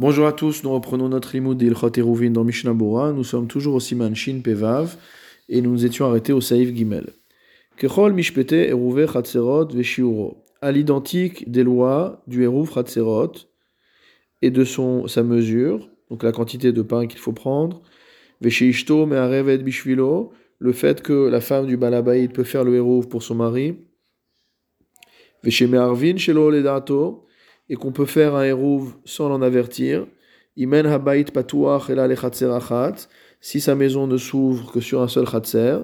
Bonjour à tous, nous reprenons notre limoud d'Ilchot Eruvin dans Mishnah. Nous sommes toujours au Siman Shin Pevav et nous nous étions arrêtés au Saïf Gimel. Kechol Mishpete Eruve Chatzerot Veshiuro. À l'identique des lois du Eruv Chatzerot et de son, sa mesure, donc la quantité de pain qu'il faut prendre, Veshiishto Me'arevet Bishvilo, le fait que la femme du Balabaïd peut faire le Eruv pour son mari, et qu'on peut faire un Eruv sans l'en avertir, Imen Patuach Lechatserachat, si sa maison ne s'ouvre que sur un seul Chatser,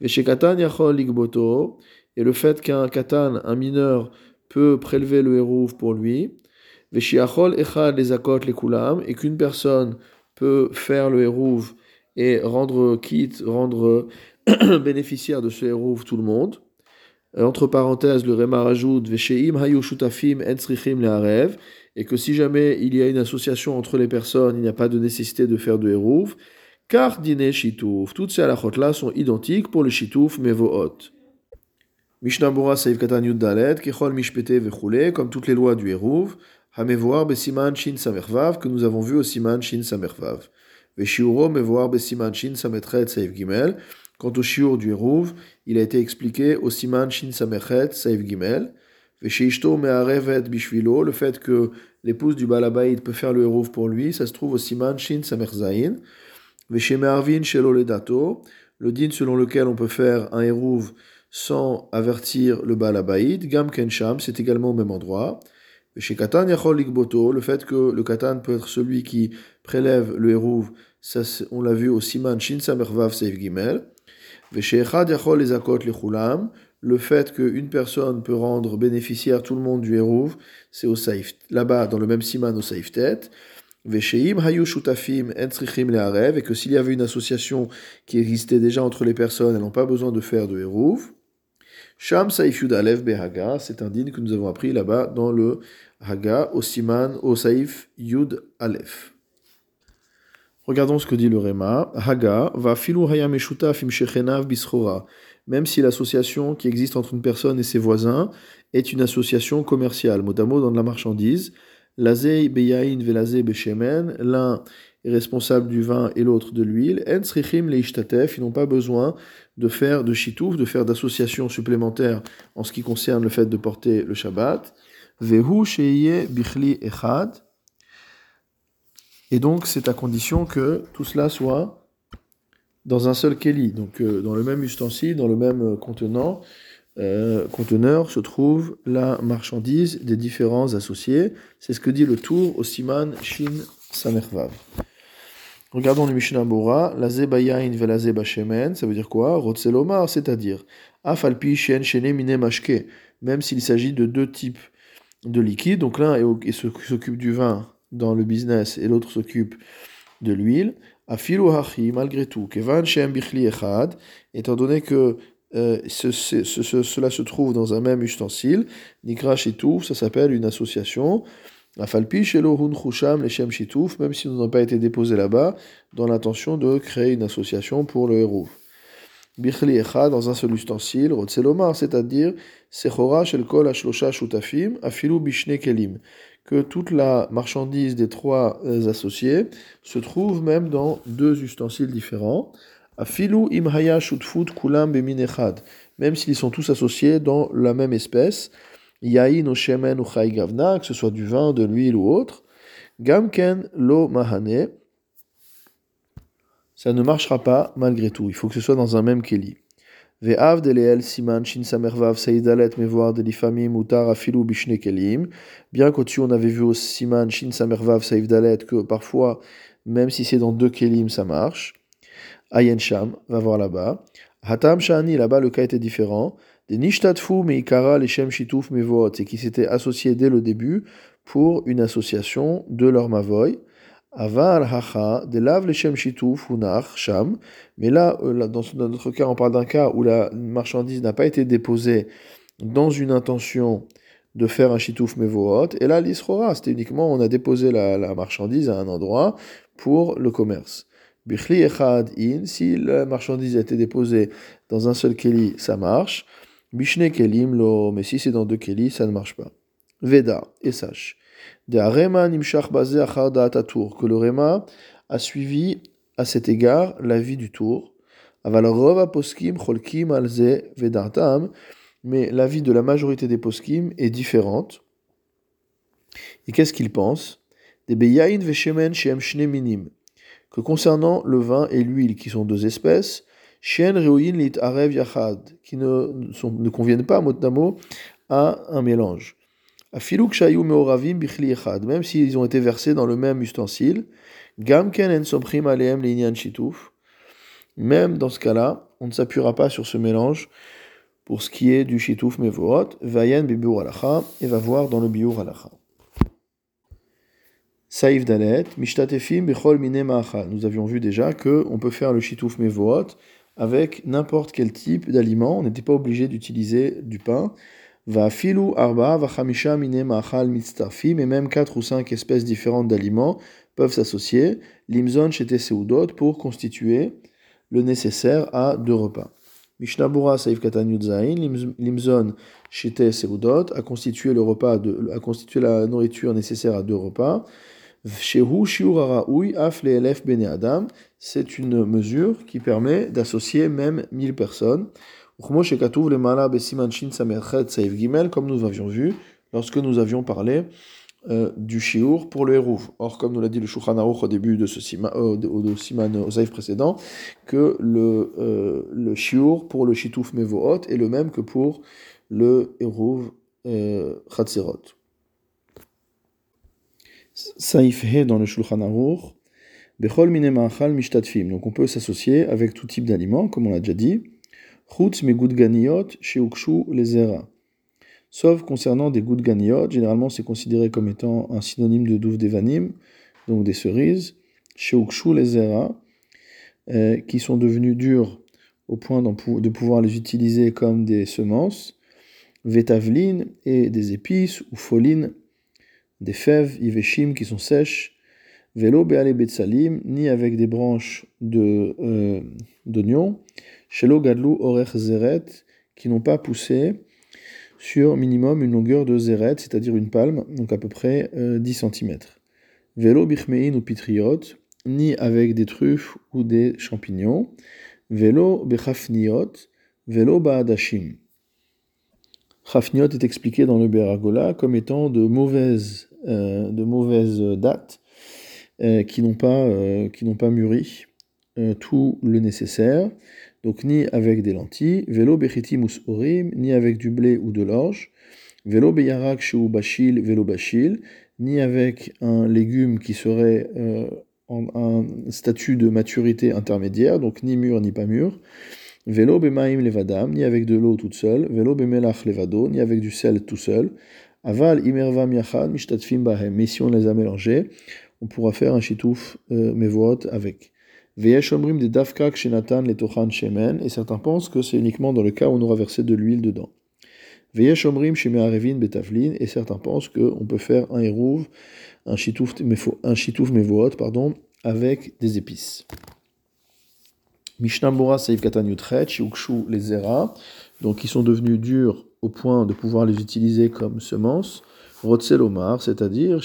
Veshekatan Yachol Ligboto, et le fait qu'un Katan, un mineur, peut prélever le Eruv pour lui, Veshiachol Echad les Akot les et qu'une personne peut faire le Eruv et rendre quitte, rendre bénéficiaire de ce Eruv tout le monde. Entre parenthèses, le Réma rajoute et que si jamais il y a une association entre les personnes, il n'y a pas de nécessité de faire de Eruv, car dîner Shitouf. Toutes ces halachot-là sont identiques pour le Shitouf Mevohot. Mishnah Bora Saïv Katan Dalet, Kechol Mishpete Vechule, comme toutes les lois du Eruv, Hamevoar Besiman Shin que nous avons vu au Siman Shin Samervav. Veshiuro Mevoar Besiman Shin Sametret Saïv Gimel, Quant au shiur du Hérouv, il a été expliqué au Siman Shin Samechet Saif Gimel. Bishvilo, le fait que l'épouse du Balabaïd peut faire le Hérouv pour lui, ça se trouve au Siman Shin Samerzain. Vesheme'arvin Shelo Ledato, le din selon lequel on peut faire un Hérouv sans avertir le Balabaïd. Gam Kensham, c'est également au même endroit. Katan Yachol Ligboto, le fait que le Katan peut être celui qui prélève le Hérouv, on l'a vu au Siman Shin Samervav Saif Gimel le fait qu'une personne peut rendre bénéficiaire tout le monde du Hérouv, c'est au là-bas, dans le même siman au Saif tête. et que s'il y avait une association qui existait déjà entre les personnes, elles n'ont pas besoin de faire de Hérouv. Sham Yud c'est un din que nous avons appris là-bas dans le Haga, au Siman, au Saif Yud Aleph. Regardons ce que dit le Réma. Haga va fim shechenav bischora. Même si l'association qui existe entre une personne et ses voisins est une association commerciale, mot à mot dans la marchandise. Lazei beyain velazei beshemen. L'un est responsable du vin et l'autre de l'huile. En leishtatef. Ils n'ont pas besoin de faire de chitouf, de faire d'associations supplémentaires en ce qui concerne le fait de porter le Shabbat. Vehu sheye bichli echad. Et donc, c'est à condition que tout cela soit dans un seul keli. Donc, euh, dans le même ustensile, dans le même euh, contenant, euh, conteneur, se trouve la marchandise des différents associés. C'est ce que dit le tour au Siman Shin Samervav. Regardons le Mishnah Bora, la zebayain velazé shemen, ça veut dire quoi? Rotzelomar, c'est-à-dire afalpi shen shene mine mashke, même s'il s'agit de deux types de liquides, donc l'un s'occupe du vin dans le business et l'autre s'occupe de l'huile, afilu hachi, malgré tout, kevan shem bichli echad, étant donné que euh, ce, ce, ce, cela se trouve dans un même ustensile, nikra shitouf, ça s'appelle une association, afalpi shelo hun chusham leshem shitouf, même si nous n'avons pas été déposés là-bas, dans l'intention de créer une association pour le héros. Bichli echad, dans un seul ustensile, rotzelomar, c'est-à-dire, sechora shel kol ashlosha shutafim, afilu bishne kelim que toute la marchandise des trois euh, associés se trouve même dans deux ustensiles différents. Afilu imhaya shutfut kulam beminechad, même s'ils sont tous associés dans la même espèce. Yain o shemen ou gavna, que ce soit du vin, de l'huile ou autre. Gamken lo mahane, ça ne marchera pas malgré tout. Il faut que ce soit dans un même keli. Ve'av deleel siman shin samervav seidalet mevoar delifamim utar afilu bishne kelim. Bien qu'au-dessus on avait vu au siman shin samervav seidalet que parfois, même si c'est dans deux kelim, ça marche. Ayen sham, va voir là-bas. Hatam shani, là-bas le cas était différent. Des nishtatfu meikara leshem shituf mevoot, et qui s'étaient associés dès le début pour une association de leur mavoy. Aval hacha, de lav leshem shituf unach sham. Mais là, euh, dans notre cas, on parle d'un cas où la marchandise n'a pas été déposée dans une intention de faire un shitouf mevohot. Et là, l'isrora, c'était uniquement, on a déposé la, marchandise à un endroit pour le commerce. Bichli echad in, si la marchandise a été déposée dans un seul keli, ça marche. Bishne kelim lo, mais si c'est dans deux kelis, ça ne marche pas. Veda, et sache. De Arema Nimshach Bazé Tour, que le Rema a suivi à cet égard la vie du tour. Aval Rova Poskim Cholkim Alze Vedartam, mais la vie de la majorité des Poskim est différente. Et qu'est-ce qu'ils pensent? Des Beyain Veshemen Shem Minim, que concernant le vin et l'huile, qui sont deux espèces, Shen Reuin Lit Arev Yachad, qui ne, sont, ne conviennent pas, mot à un mélange. Même s'ils ont été versés dans le même ustensile, Gamken En Aleem Linyan Shituf, même dans ce cas-là, on ne s'appuiera pas sur ce mélange pour ce qui est du Shituf Mevorot, Vayen Bibour Alacha, et va voir dans le Biur Alacha. Saïf Dalet, Mishtatefim Bechol Mine Nous avions vu déjà que on peut faire le Shituf Mevorot avec n'importe quel type d'aliment. On n'était pas obligé d'utiliser du pain. Va filu arba va chamisha mine ma'achal mitztarfim, et même quatre ou cinq espèces différentes d'aliments peuvent s'associer, limzon chez seudot, pour constituer le nécessaire à deux repas. Mishnabura Saif Katan Limzon Shete Seudot a constitué le repas de, a constitué la nourriture nécessaire à deux repas. Shehu Shiur Af Elef Bene Adam, c'est une mesure qui permet d'associer même 1000 personnes. Comme nous avions vu lorsque nous avions parlé euh, du shiur pour le hérouv. Or, comme nous l'a dit le Shulchan au début de ce siman, au siman au précédent, que le, euh, shiur pour le shituf mevohot est le même que pour le hérouv euh, chatzerot. Saif he dans le Shulchan Aruch, bechol mishtatfim. Donc on peut s'associer avec tout type d'aliments, comme on l'a déjà dit. Sauf concernant des gouttes ganiotes. Généralement, c'est considéré comme étant un synonyme de douve devanim, donc des cerises, sheukshu les euh, qui sont devenues dures au point de pouvoir les utiliser comme des semences, vetavlin et des épices, ou folines, des fèves, iveshim qui sont sèches, velo beale betsalim, ni avec des branches euh, d'oignons, de, shelo gadlu orech zeret, qui n'ont pas poussé, sur minimum une longueur de zéret, c'est-à-dire une palme, donc à peu près 10 euh, cm. Vélo bichmein ou pitriot, ni avec des truffes ou des champignons. Vélo bechafniot, vélo baadashim. Chafniot est expliqué dans le Beragola comme étant de mauvaises, euh, de mauvaises dates euh, qui n'ont pas, qui n'ont pas mûri tout le nécessaire donc ni avec des lentilles, vélo bechitimus orim, ni avec du blé ou de l'orge, vélo beyarak ou bachil, vélo bachil, ni avec un légume qui serait euh, en un statut de maturité intermédiaire, donc ni mûr ni pas mûr, vélo bemaim levadam, ni avec de l'eau toute seule, vélo bemelach levado, ni avec du sel tout seul, aval imervam yachad mishtatfim bahem, mais si on les a mélangés, on pourra faire un chitouf euh, mevot avec et certains pensent que c'est uniquement dans le cas où on aura versé de l'huile dedans. et certains pensent qu'on peut faire un hérouv, un chitouf mevoot, pardon, avec des épices. Mishnambura Saïf les zera, donc ils sont devenus durs au point de pouvoir les utiliser comme semences. Rotselomar, c'est-à-dire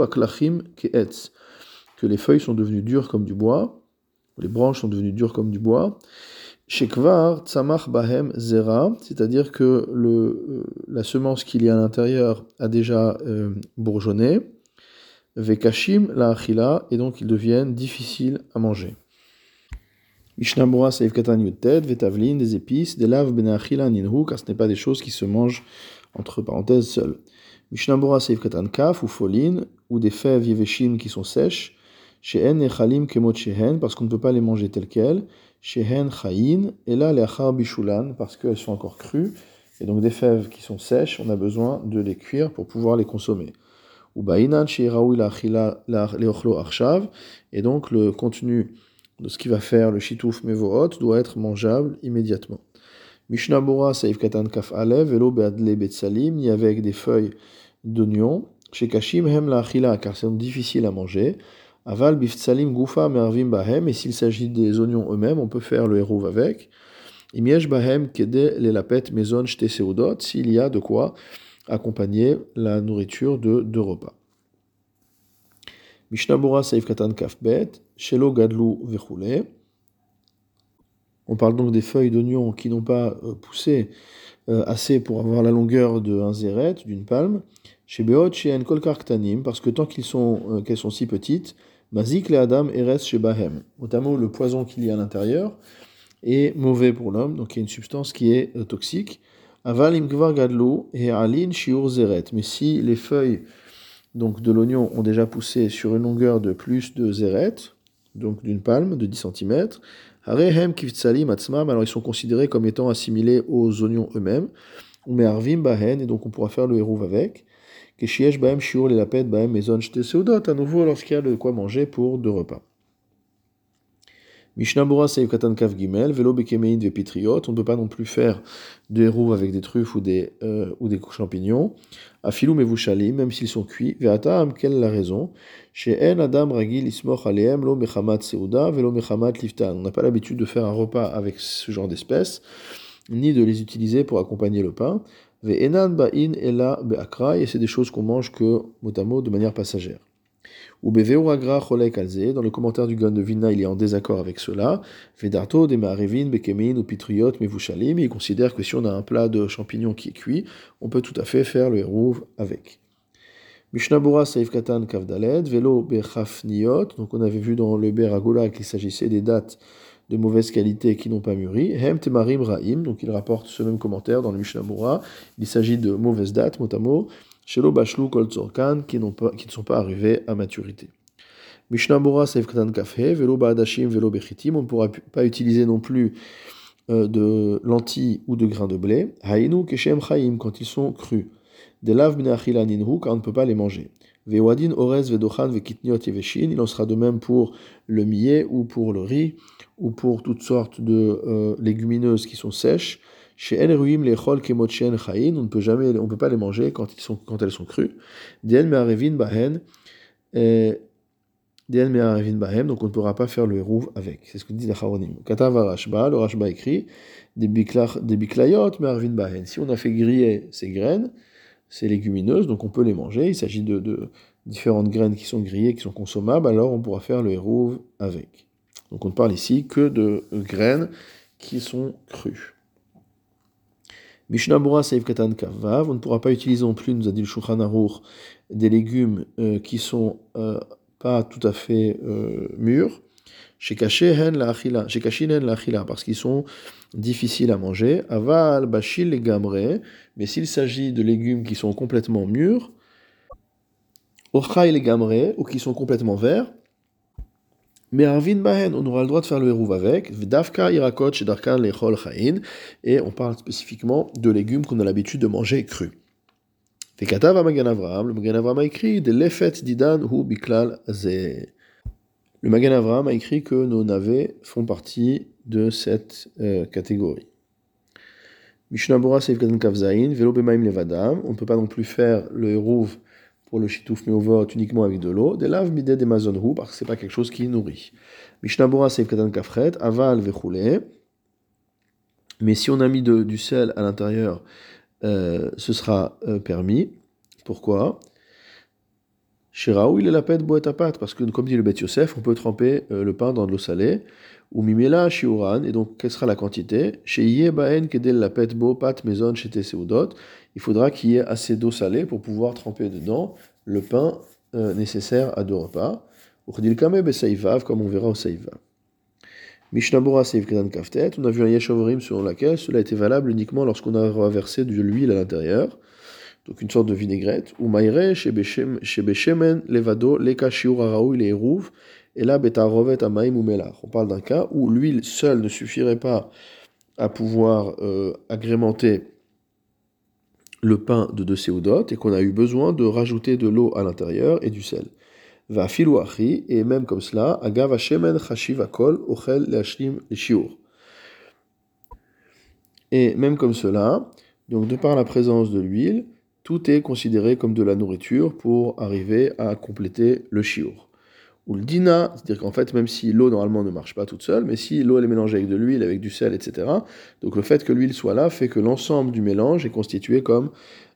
aklachim que les feuilles sont devenues dures comme du bois les branches sont devenues dures comme du bois. Shekvar tzamach bahem zera, c'est-à-dire que le, euh, la semence qu'il y a à l'intérieur a déjà euh, bourgeonné. Vekashim la achila, et donc ils deviennent difficiles à manger. Mishnamura saif katan vetavlin, des épices, des laves ben achila ninhu, car ce n'est pas des choses qui se mangent entre parenthèses seules. Mishnamura saif katan kaf ou foline, ou des fèves yeveshim qui sont sèches. Shehen echalim kemot shehen, parce qu'on ne peut pas les manger telles quelles. Shehen chayin, et là les achar bishulan, parce qu'elles sont encore crues. Et donc des fèves qui sont sèches, on a besoin de les cuire pour pouvoir les consommer. Et donc le contenu de ce qui va faire le shitouf mevohot doit être mangeable immédiatement. Mishnabura saif katan kaf alev, velo beadle betsalim, ni avec des feuilles d'oignon. Shekashim hem la car c'est difficile à manger. Aval bifsalim gufa mervim bahem, et s'il s'agit des oignons eux-mêmes, on peut faire le hérouv avec. Imiesh bahem kede les lapet maison shte seudot, s'il y a de quoi accompagner la nourriture de deux repas. Mishnabura Saif Katan Kafbet, Shelo Gadlu Vechule. On parle donc des feuilles d'oignon qui n'ont pas euh, poussé euh, assez pour avoir la longueur d'un zéret, d'une palme. Chez Beot, chez Ktanim, parce que tant euh, qu'elles sont si petites, Mazik le Adam Eres chez Bahem. Notamment le poison qu'il y a à l'intérieur est mauvais pour l'homme, donc il y a une substance qui est toxique. Aval Imkvar Gadlu et Alin Shiur Zeret. Mais si les feuilles donc de l'oignon ont déjà poussé sur une longueur de plus de zéret, donc d'une palme de 10 cm. alors ils sont considérés comme étant assimilés aux oignons eux-mêmes. bahen, et donc on pourra faire le hérouve avec. Bahem shiur les lapet bahem maison à nouveau lorsqu'il y a de quoi manger pour deux repas. Seif Katan Kaf Gimel, Velo Bekemein Vepitriot, on ne peut pas non plus faire de héros avec des truffes ou des, euh, ou des champignons. Afilou Mevushalim, même s'ils sont cuits. Veata quelle la raison Chez En Adam Ragil Ismoch Aleem, Lo Mechamat Seuda, Velo Mechamat Liftan. On n'a pas l'habitude de faire un repas avec ce genre d'espèces, ni de les utiliser pour accompagner le pain. Et c'est des choses qu'on mange que, mot à mot, de manière passagère. Ou dans le commentaire du Gan de Vina, il est en désaccord avec cela. Vedarto, de Bekemin, ou Pitriot, Mevushalim, il considère que si on a un plat de champignons qui est cuit, on peut tout à fait faire le hérouve avec. Mishnabura Saif Katan Velo Bechafniot, donc on avait vu dans le Beragola qu'il s'agissait des dates de mauvaise qualité qui n'ont pas mûri. Hem Temarim Raim, donc il rapporte ce même commentaire dans le Mishnabura, il s'agit de mauvaises dates, mot. Shelo Bashlu Kol qui, qui ne sont pas arrivés à maturité. Mishnah Seif Katan Kafhe, Velo Baadashim, Velo Bechitim, on ne pourra pas utiliser non plus euh, de lentilles ou de grains de blé. Hainu Keshem Chaim, quand ils sont crus. Delav Bneachila Ninhu, car on ne peut pas les manger. Vewadin Orez Vedochan Vekitniot Yeveshin, il en sera de même pour le millet ou pour le riz ou pour toutes sortes de euh, légumineuses qui sont sèches. Chez El Ruim, les Chol Kemotchen Chayin, on ne peut jamais, on peut pas les manger quand, ils sont, quand elles sont crues. Dien Me'arevin Bahen, Dien Me'arevin Bahem, donc on ne pourra pas faire le hérouv avec. C'est ce que dit la Charonim. Katava Rashba, le Rashba écrit, des biklayot Me'arevin Bahen. Si on a fait griller ces graines, ces légumineuses, donc on peut les manger. Il s'agit de, différentes graines qui sont grillées, qui sont consommables, alors on pourra faire le hérouv avec. Donc on ne parle ici que de graines qui sont crues. Mishnabura Saif Katan Kavav, on ne pourra pas utiliser non plus, nous a dit le Shulchan des légumes euh, qui sont euh, pas tout à fait euh, mûrs. Chez la parce qu'ils sont difficiles à manger. Aval Bashil Gamre, mais s'il s'agit de légumes qui sont complètement mûrs, Ochai les Gamre, ou qui sont complètement verts, mais Arvin Bahen, on aura le droit de faire le hérouv avec. Vdafka irakot shedarkan lechol chayin. Et on parle spécifiquement de légumes qu'on a l'habitude de manger crus. Vekatav Magan Avram, le Magan Avram a écrit de l'effet didan hu biklal ze. Le Magan Avram a écrit que nos navets font partie de cette euh, catégorie. Seif Katan Kavzain, Velo Bemaim Levadam. On ne peut pas non plus faire le hérouv pour le chitouf meovot uniquement avec de l'eau, des laves midé des mazonrou, parce que c'est pas quelque chose qui nourrit. Seif katan kafret, aval vechoule. Mais si on a mis de, du sel à l'intérieur, euh, ce sera euh, permis. Pourquoi? Chez Raoul, il est la boîte à pâte, parce que comme dit le Bet Yosef, on peut tremper euh, le pain dans de l'eau salée. Ou mimela shiuran, et donc quelle sera la quantité? Chez Yebaen kedel la pet bo pat maison chez Seudot il faudra qu'il y ait assez d'eau salée pour pouvoir tremper dedans le pain euh, nécessaire à deux repas. Comme on verra au Saïva. Mishnabura Seiv Kaftet, on a vu un Yeshavorim sur laquelle cela était valable uniquement lorsqu'on a versé de l'huile à l'intérieur, donc une sorte de vinaigrette. Ou Maire, Shebeshemen, Levado, Leka Shiur Araou, Eruv, et là Betarovet Amaim ou On parle d'un cas où l'huile seule ne suffirait pas à pouvoir euh, agrémenter le pain de deux séoudotes et qu'on a eu besoin de rajouter de l'eau à l'intérieur et du sel. Va filouachi, et même comme cela, agav shemen chashiv akol ochel leashlim shiur. Et même comme cela, donc de par la présence de l'huile, tout est considéré comme de la nourriture pour arriver à compléter le shiur ou le dina, c'est-à-dire qu'en fait, même si l'eau normalement ne marche pas toute seule, mais si l'eau est mélangée avec de l'huile, avec du sel, etc., donc le fait que l'huile soit là fait que l'ensemble du mélange est constitué comme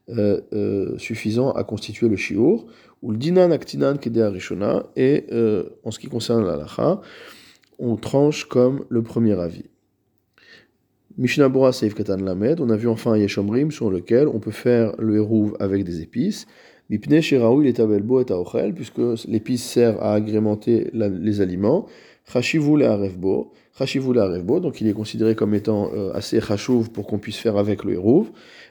euh, euh, suffisant à constituer le chiour, ou le dinan aktinan kedea rishona, et euh, en ce qui concerne la lacha, on tranche comme le premier avis. Mishnah Bora Seif Katan Lamed, on a vu enfin Yeshomrim sur lequel on peut faire le hérouv avec des épices. Mipne Sheraou il est abelbo et aochel, puisque l'épice sert à agrémenter la, les aliments. Chashivu le arevbo, Chashivu le arevbo, donc il est considéré comme étant euh, assez chashuv pour qu'on puisse faire avec le hérouv.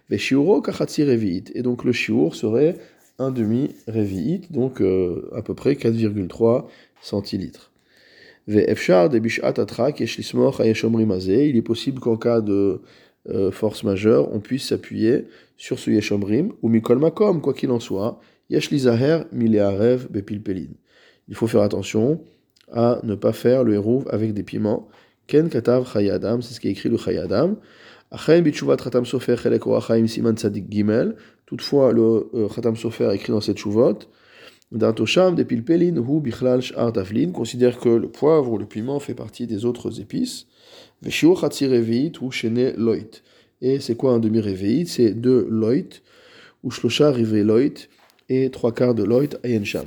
Veshiuro kachatsi revi'it, et donc le shiur serait un demi revi'it, donc euh, à peu près 4,3 centilitres. Il est possible qu'en cas de euh, force majeure, on puisse s'appuyer sur ce yeshomrim, ou mikol makom, quoi qu'il en soit. Il faut faire attention à ne pas faire le hérouv avec des piments. Ken katav chayadam, c'est ce qui est écrit le chayadam. Achen bichuvat khatam sofer siman tzadik gimel. Toutefois, le euh, khatam sofer écrit dans cette chuvot, D'Antosham de Pilpelin ou Bichlal Tavlin considère que le poivre ou le piment fait partie des autres épices. Reveit ou Shene Loit. Et c'est quoi un demi-réveillite C'est deux Loit ou Shlosha Rive Loit et trois quarts de Loit Ayensham.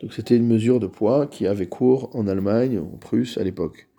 Donc c'était une mesure de poids qui avait cours en Allemagne, en Prusse à l'époque.